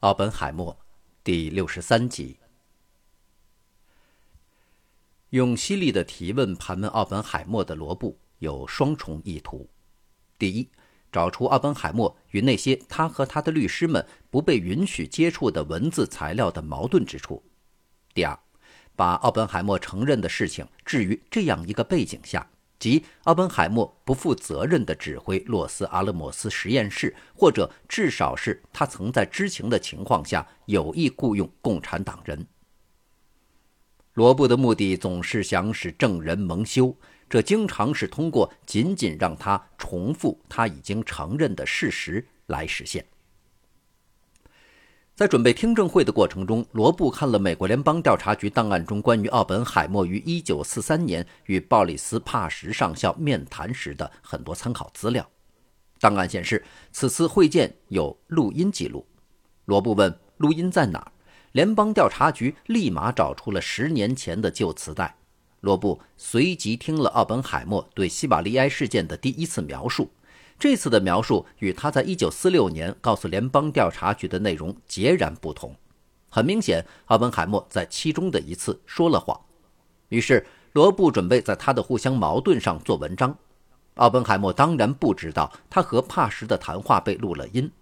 奥本海默，第六十三集。用犀利的提问盘问奥本海默的罗布有双重意图：第一，找出奥本海默与那些他和他的律师们不被允许接触的文字材料的矛盾之处；第二，把奥本海默承认的事情置于这样一个背景下。即奥本海默不负责任地指挥洛斯阿拉莫斯实验室，或者至少是他曾在知情的情况下有意雇佣共产党人。罗布的目的总是想使证人蒙羞，这经常是通过仅仅让他重复他已经承认的事实来实现。在准备听证会的过程中，罗布看了美国联邦调查局档案中关于奥本海默于1943年与鲍里斯·帕什上校面谈时的很多参考资料。档案显示，此次会见有录音记录。罗布问：“录音在哪儿？”联邦调查局立马找出了十年前的旧磁带。罗布随即听了奥本海默对西瓦利埃事件的第一次描述。这次的描述与他在1946年告诉联邦调查局的内容截然不同。很明显，奥本海默在其中的一次说了谎。于是，罗布准备在他的互相矛盾上做文章。奥本海默当然不知道他和帕什的谈话被录了音，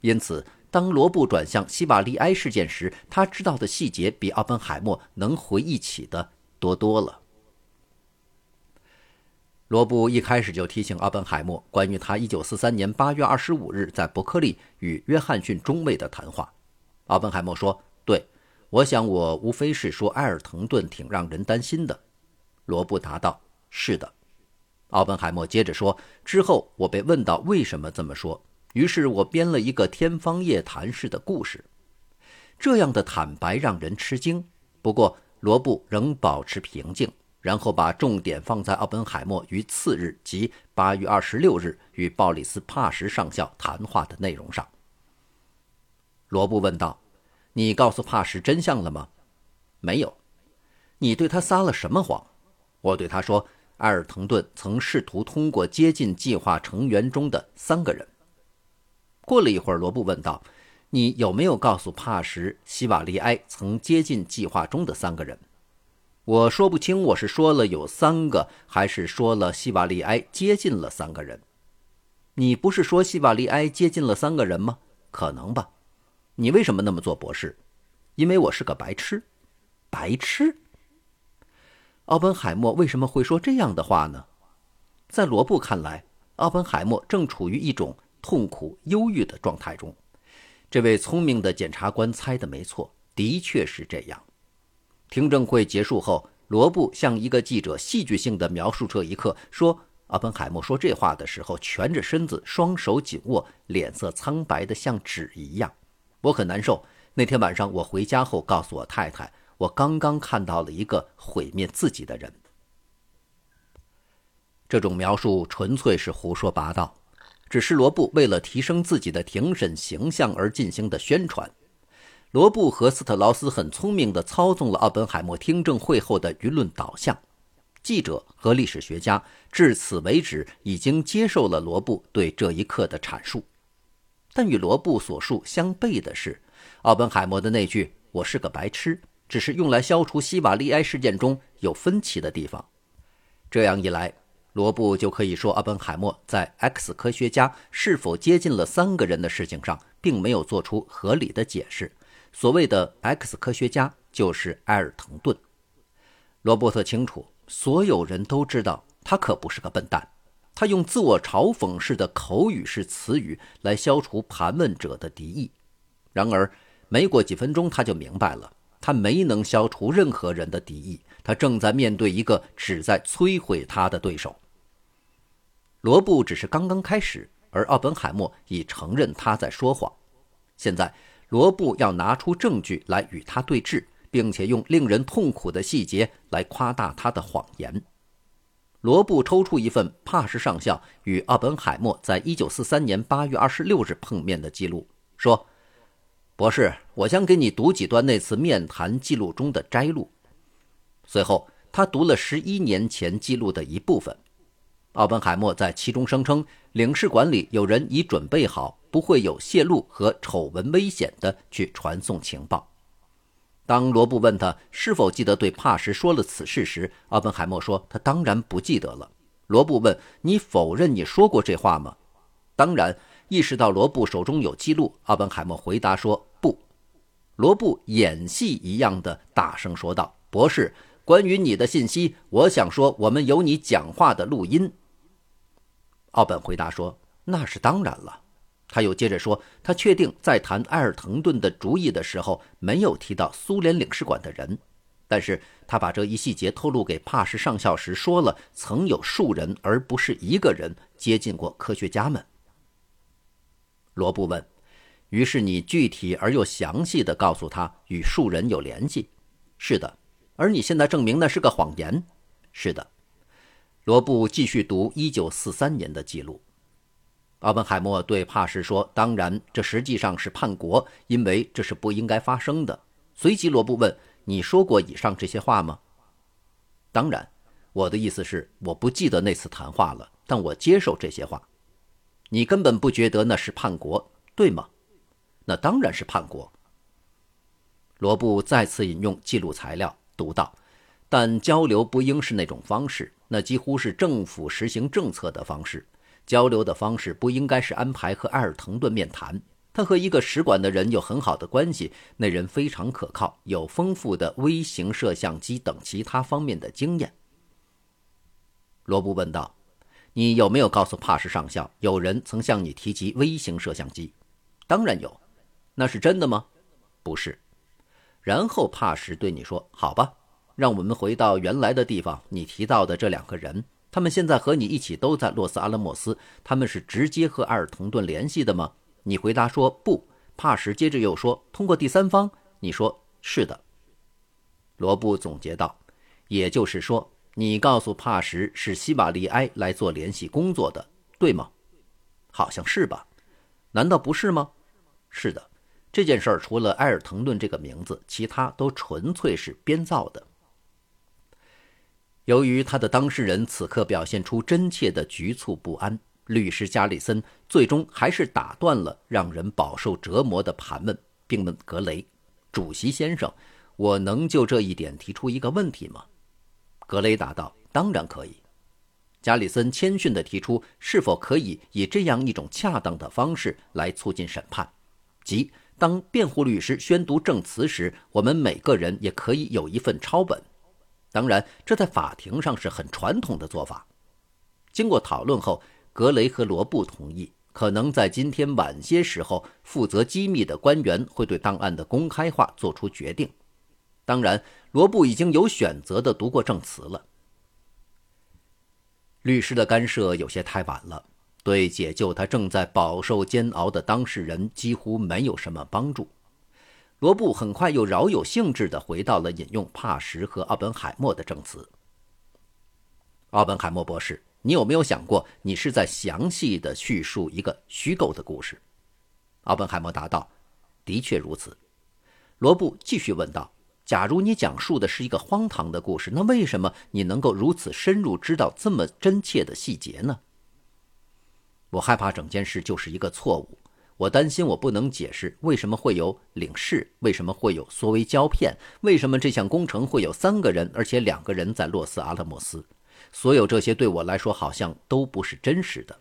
因此，当罗布转向西瓦利埃事件时，他知道的细节比奥本海默能回忆起的多多了。罗布一开始就提醒奥本海默关于他1943年8月25日在伯克利与约翰逊中尉的谈话。奥本海默说：“对，我想我无非是说埃尔滕顿挺让人担心的。”罗布答道：“是的。”奥本海默接着说：“之后我被问到为什么这么说，于是我编了一个天方夜谭式的故事。”这样的坦白让人吃惊。不过罗布仍保持平静。然后把重点放在奥本海默于次日即八月二十六日与鲍里斯·帕什上校谈话的内容上。罗布问道：“你告诉帕什真相了吗？”“没有。”“你对他撒了什么谎？”“我对他说，埃尔滕顿曾试图通过接近计划成员中的三个人。”过了一会儿，罗布问道：“你有没有告诉帕什，希瓦利埃曾接近计划中的三个人？”我说不清，我是说了有三个，还是说了希瓦利埃接近了三个人？你不是说希瓦利埃接近了三个人吗？可能吧。你为什么那么做，博士？因为我是个白痴。白痴。奥本海默为什么会说这样的话呢？在罗布看来，奥本海默正处于一种痛苦、忧郁的状态中。这位聪明的检察官猜的没错，的确是这样。听证会结束后，罗布向一个记者戏剧性的描述这一刻，说：“阿本海默说这话的时候，蜷着身子，双手紧握，脸色苍白的像纸一样。我很难受。那天晚上我回家后，告诉我太太，我刚刚看到了一个毁灭自己的人。”这种描述纯粹是胡说八道，只是罗布为了提升自己的庭审形象而进行的宣传。罗布和斯特劳斯很聪明地操纵了奥本海默听证会后的舆论导向。记者和历史学家至此为止已经接受了罗布对这一刻的阐述，但与罗布所述相悖的是，奥本海默的那句“我是个白痴”只是用来消除希瓦利埃事件中有分歧的地方。这样一来，罗布就可以说奥本海默在 X 科学家是否接近了三个人的事情上，并没有做出合理的解释。所谓的 X 科学家就是埃尔滕顿。罗伯特清楚，所有人都知道他可不是个笨蛋。他用自我嘲讽式的口语式词语来消除盘问者的敌意。然而，没过几分钟，他就明白了，他没能消除任何人的敌意。他正在面对一个旨在摧毁他的对手。罗布只是刚刚开始，而奥本海默已承认他在说谎。现在。罗布要拿出证据来与他对峙，并且用令人痛苦的细节来夸大他的谎言。罗布抽出一份帕什上校与奥本海默在1943年8月26日碰面的记录，说：“博士，我将给你读几段那次面谈记录中的摘录。”随后，他读了十一年前记录的一部分。奥本海默在其中声称，领事馆里有人已准备好。不会有泄露和丑闻危险的去传送情报。当罗布问他是否记得对帕什说了此事时，奥本海默说他当然不记得了。罗布问：“你否认你说过这话吗？”当然，意识到罗布手中有记录，奥本海默回答说：“不。”罗布演戏一样的大声说道：“博士，关于你的信息，我想说，我们有你讲话的录音。”奥本回答说：“那是当然了。”他又接着说：“他确定在谈艾尔滕顿的主意的时候，没有提到苏联领事馆的人，但是他把这一细节透露给帕什上校时说了，曾有数人而不是一个人接近过科学家们。”罗布问：“于是你具体而又详细的告诉他与数人有联系？”“是的。”“而你现在证明那是个谎言？”“是的。”罗布继续读1943年的记录。奥本海默对帕什说：“当然，这实际上是叛国，因为这是不应该发生的。”随即，罗布问：“你说过以上这些话吗？”“当然，我的意思是，我不记得那次谈话了，但我接受这些话。你根本不觉得那是叛国，对吗？”“那当然是叛国。”罗布再次引用记录材料，读道：“但交流不应是那种方式，那几乎是政府实行政策的方式。”交流的方式不应该是安排和埃尔滕顿面谈。他和一个使馆的人有很好的关系，那人非常可靠，有丰富的微型摄像机等其他方面的经验。罗布问道：“你有没有告诉帕什上校，有人曾向你提及微型摄像机？”“当然有。”“那是真的吗？”“不是。”然后帕什对你说：“好吧，让我们回到原来的地方。你提到的这两个人。”他们现在和你一起都在洛斯阿拉莫斯，他们是直接和埃尔滕顿联系的吗？你回答说不。帕什接着又说，通过第三方。你说是的。罗布总结道，也就是说，你告诉帕什是西瓦利埃来做联系工作的，对吗？好像是吧？难道不是吗？是的，这件事儿除了埃尔滕顿这个名字，其他都纯粹是编造的。由于他的当事人此刻表现出真切的局促不安，律师加里森最终还是打断了让人饱受折磨的盘问，并问格雷：“主席先生，我能就这一点提出一个问题吗？”格雷答道：“当然可以。”加里森谦逊地提出：“是否可以以这样一种恰当的方式来促进审判，即当辩护律师宣读证词时，我们每个人也可以有一份抄本。”当然，这在法庭上是很传统的做法。经过讨论后，格雷和罗布同意，可能在今天晚些时候，负责机密的官员会对档案的公开化做出决定。当然，罗布已经有选择的读过证词了。律师的干涉有些太晚了，对解救他正在饱受煎熬的当事人几乎没有什么帮助。罗布很快又饶有兴致地回到了引用帕什和奥本海默的证词。奥本海默博士，你有没有想过，你是在详细的叙述一个虚构的故事？奥本海默答道：“的确如此。”罗布继续问道：“假如你讲述的是一个荒唐的故事，那为什么你能够如此深入知道这么真切的细节呢？”我害怕整件事就是一个错误。我担心我不能解释为什么会有领事，为什么会有缩微胶片，为什么这项工程会有三个人，而且两个人在洛斯阿拉莫斯。所有这些对我来说好像都不是真实的。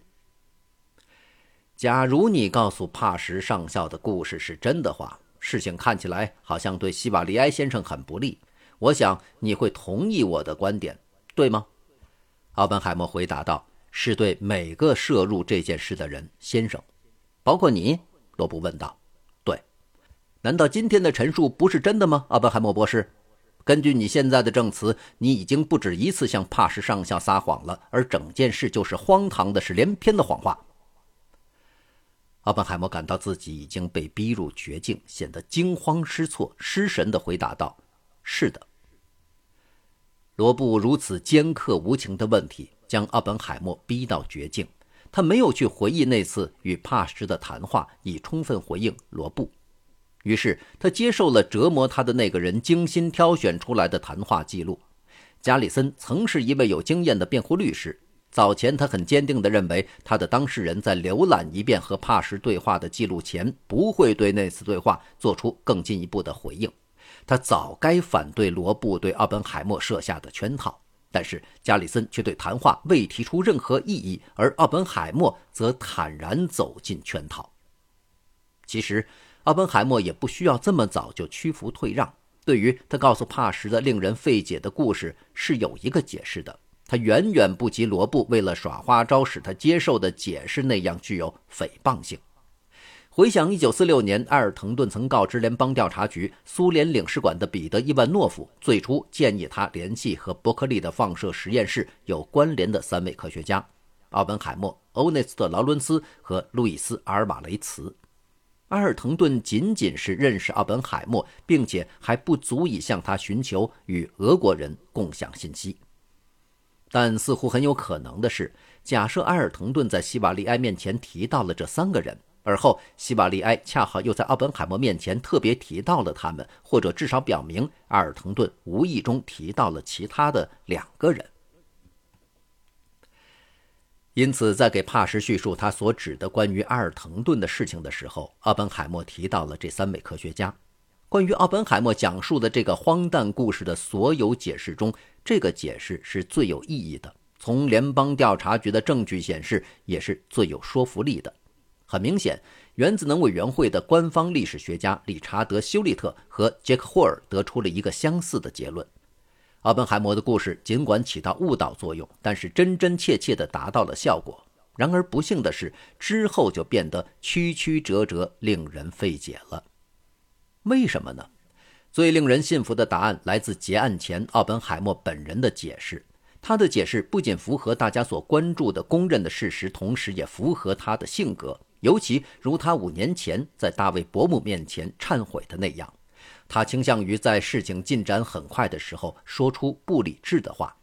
假如你告诉帕什上校的故事是真的话，事情看起来好像对西瓦利埃先生很不利。我想你会同意我的观点，对吗？奥本海默回答道：“是对每个涉入这件事的人，先生。”包括你，罗布问道：“对，难道今天的陈述不是真的吗，阿本海默博士？根据你现在的证词，你已经不止一次向帕什上校撒谎了，而整件事就是荒唐的，是连篇的谎话。”阿本海默感到自己已经被逼入绝境，显得惊慌失措、失神的回答道：“是的。”罗布如此尖刻无情的问题，将阿本海默逼到绝境。他没有去回忆那次与帕什的谈话，以充分回应罗布。于是他接受了折磨他的那个人精心挑选出来的谈话记录。加里森曾是一位有经验的辩护律师，早前他很坚定地认为，他的当事人在浏览一遍和帕什对话的记录前，不会对那次对话做出更进一步的回应。他早该反对罗布对奥本海默设下的圈套，但是加里森却对谈话未提出任何异议，而奥本海默则坦然走进圈套。其实，奥本海默也不需要这么早就屈服退让。对于他告诉帕什的令人费解的故事，是有一个解释的。他远远不及罗布为了耍花招使他接受的解释那样具有诽谤性。回想1946年，埃尔滕顿曾告知联邦调查局苏联领事馆的彼得·伊万诺夫，最初建议他联系和伯克利的放射实验室有关联的三位科学家：奥本海默、欧内斯特·劳伦斯和路易斯·阿尔瓦雷茨。阿尔滕顿仅仅是认识奥本海默，并且还不足以向他寻求与俄国人共享信息。但似乎很有可能的是，假设埃尔滕顿在希瓦利埃面前提到了这三个人，而后希瓦利埃恰好又在奥本海默面前特别提到了他们，或者至少表明埃尔滕顿无意中提到了其他的两个人。因此，在给帕什叙述他所指的关于阿尔滕顿的事情的时候，奥本海默提到了这三位科学家。关于奥本海默讲述的这个荒诞故事的所有解释中，这个解释是最有意义的。从联邦调查局的证据显示，也是最有说服力的。很明显，原子能委员会的官方历史学家理查德·休利特和杰克·霍尔得出了一个相似的结论：奥本海默的故事尽管起到误导作用，但是真真切切地达到了效果。然而不幸的是，之后就变得曲曲折折，令人费解了。为什么呢？最令人信服的答案来自结案前奥本海默本人的解释。他的解释不仅符合大家所关注的公认的事实，同时也符合他的性格。尤其如他五年前在大卫·伯姆面前忏悔的那样，他倾向于在事情进展很快的时候说出不理智的话。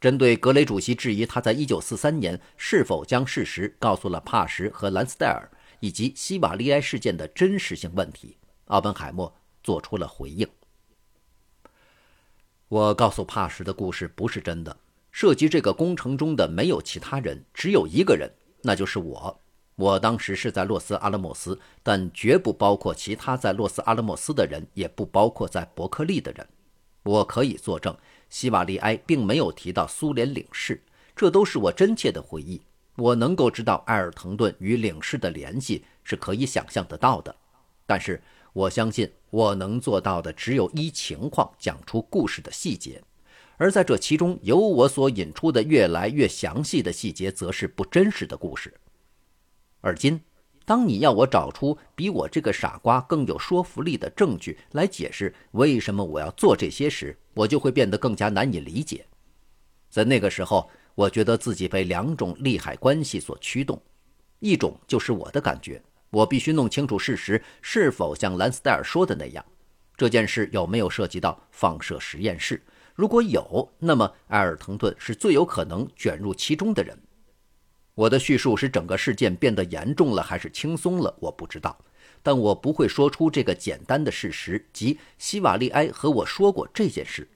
针对格雷主席质疑他在1943年是否将事实告诉了帕什和兰斯戴尔，以及西瓦利埃事件的真实性问题。奥本海默做出了回应。我告诉帕什的故事不是真的，涉及这个工程中的没有其他人，只有一个人，那就是我。我当时是在洛斯阿拉莫斯，但绝不包括其他在洛斯阿拉莫斯的人，也不包括在伯克利的人。我可以作证，希瓦利埃并没有提到苏联领事，这都是我真切的回忆。我能够知道埃尔滕顿与领事的联系是可以想象得到的，但是。我相信我能做到的只有依情况讲出故事的细节，而在这其中，由我所引出的越来越详细的细节，则是不真实的故事。而今，当你要我找出比我这个傻瓜更有说服力的证据来解释为什么我要做这些时，我就会变得更加难以理解。在那个时候，我觉得自己被两种利害关系所驱动，一种就是我的感觉。我必须弄清楚事实是否像兰斯戴尔说的那样，这件事有没有涉及到放射实验室？如果有，那么埃尔滕顿是最有可能卷入其中的人。我的叙述使整个事件变得严重了还是轻松了，我不知道。但我不会说出这个简单的事实，即希瓦利埃和我说过这件事，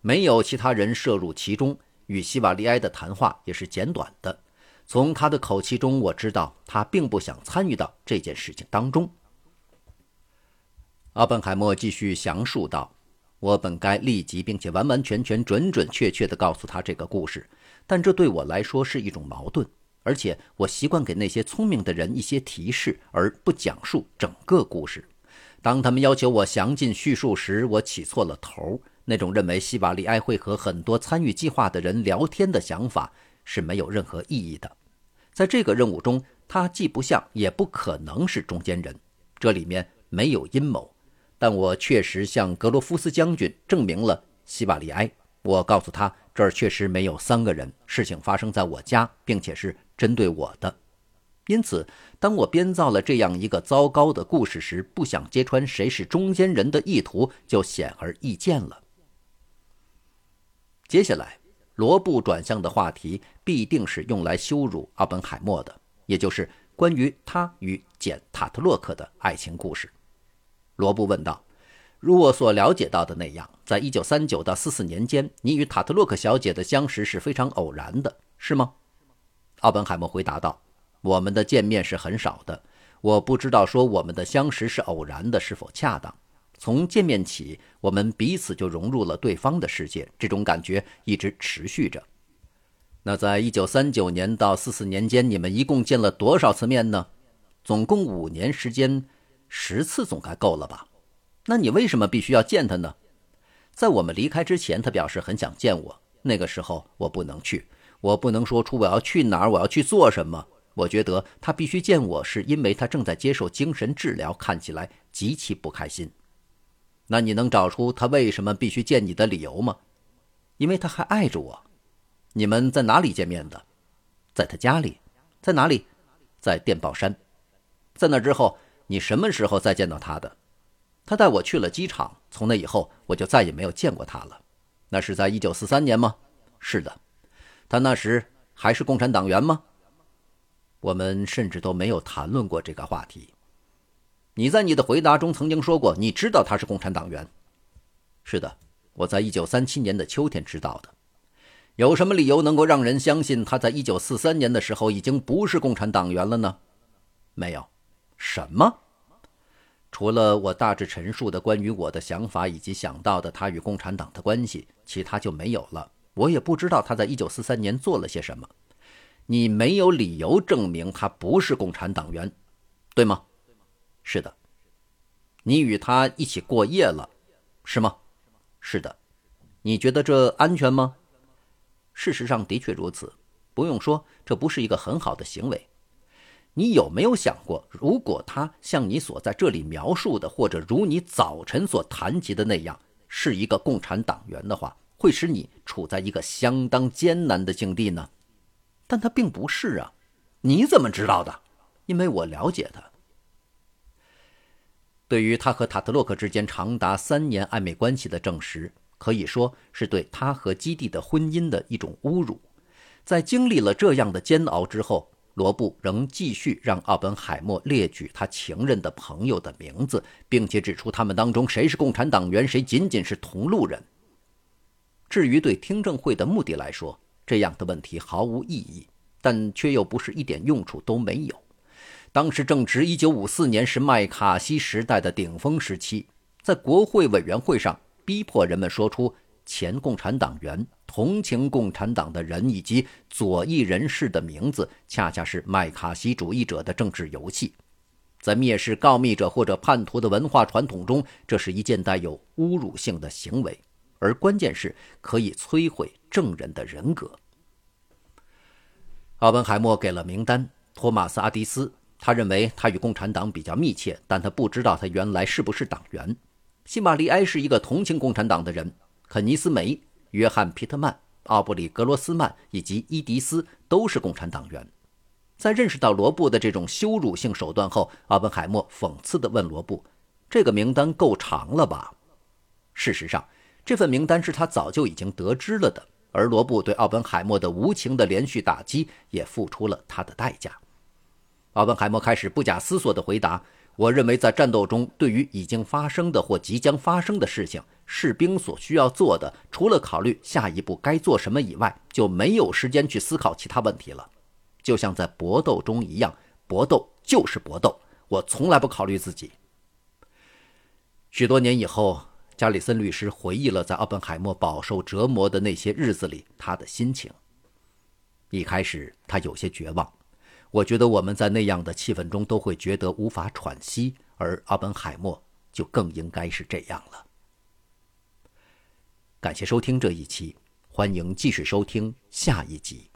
没有其他人涉入其中。与希瓦利埃的谈话也是简短的。从他的口气中，我知道他并不想参与到这件事情当中。阿本海默继续详述道：“我本该立即并且完完全全、准准确确地告诉他这个故事，但这对我来说是一种矛盾。而且我习惯给那些聪明的人一些提示，而不讲述整个故事。当他们要求我详尽叙述时，我起错了头。那种认为希瓦利埃会和很多参与计划的人聊天的想法。”是没有任何意义的，在这个任务中，他既不像也不可能是中间人，这里面没有阴谋。但我确实向格罗夫斯将军证明了西瓦利埃，我告诉他这儿确实没有三个人，事情发生在我家，并且是针对我的。因此，当我编造了这样一个糟糕的故事时，不想揭穿谁是中间人的意图就显而易见了。接下来。罗布转向的话题必定是用来羞辱奥本海默的，也就是关于他与简·塔特洛克的爱情故事。罗布问道：“如我所了解到的那样，在一九三九到四四年间，你与塔特洛克小姐的相识是非常偶然的，是吗？奥本海默回答道：“我们的见面是很少的，我不知道说我们的相识是偶然的是否恰当。从见面起，我们彼此就融入了对方的世界，这种感觉一直持续着。那在一九三九年到四四年间，你们一共见了多少次面呢？总共五年时间，十次总该够了吧？那你为什么必须要见他呢？在我们离开之前，他表示很想见我，那个时候我不能去。”我不能说出我要去哪儿，我要去做什么。我觉得他必须见我，是因为他正在接受精神治疗，看起来极其不开心。那你能找出他为什么必须见你的理由吗？因为他还爱着我。你们在哪里见面的？在他家里。在哪里？在电报山。在那之后，你什么时候再见到他的？他带我去了机场。从那以后，我就再也没有见过他了。那是在一九四三年吗？是的。他那时还是共产党员吗？我们甚至都没有谈论过这个话题。你在你的回答中曾经说过，你知道他是共产党员。是的，我在一九三七年的秋天知道的。有什么理由能够让人相信他在一九四三年的时候已经不是共产党员了呢？没有。什么？除了我大致陈述的关于我的想法以及想到的他与共产党的关系，其他就没有了。我也不知道他在一九四三年做了些什么。你没有理由证明他不是共产党员，对吗？是的。你与他一起过夜了，是吗？是的。你觉得这安全吗？事实上的确如此。不用说，这不是一个很好的行为。你有没有想过，如果他像你所在这里描述的，或者如你早晨所谈及的那样，是一个共产党员的话？会使你处在一个相当艰难的境地呢，但他并不是啊，你怎么知道的？因为我了解他。对于他和塔特洛克之间长达三年暧昧关系的证实，可以说是对他和基地的婚姻的一种侮辱。在经历了这样的煎熬之后，罗布仍继续让奥本海默列举他情人的朋友的名字，并且指出他们当中谁是共产党员，谁仅仅是同路人。至于对听证会的目的来说，这样的问题毫无意义，但却又不是一点用处都没有。当时正值1954年，是麦卡锡时代的顶峰时期，在国会委员会上逼迫人们说出前共产党员、同情共产党的人以及左翼人士的名字，恰恰是麦卡锡主义者的政治游戏。在蔑视告密者或者叛徒的文化传统中，这是一件带有侮辱性的行为。而关键是可以摧毁证人的人格。奥本海默给了名单，托马斯·阿迪斯，他认为他与共产党比较密切，但他不知道他原来是不是党员。希玛利埃是一个同情共产党的人。肯尼斯·梅、约翰·皮特曼、奥布里·格罗斯曼以及伊迪斯都是共产党员。在认识到罗布的这种羞辱性手段后，奥本海默讽刺地问罗布：“这个名单够长了吧？”事实上。这份名单是他早就已经得知了的，而罗布对奥本海默的无情的连续打击也付出了他的代价。奥本海默开始不假思索地回答：“我认为，在战斗中，对于已经发生的或即将发生的事情，士兵所需要做的，除了考虑下一步该做什么以外，就没有时间去思考其他问题了。就像在搏斗中一样，搏斗就是搏斗。我从来不考虑自己。”许多年以后。加里森律师回忆了在奥本海默饱受折磨的那些日子里他的心情。一开始他有些绝望，我觉得我们在那样的气氛中都会觉得无法喘息，而奥本海默就更应该是这样了。感谢收听这一期，欢迎继续收听下一集。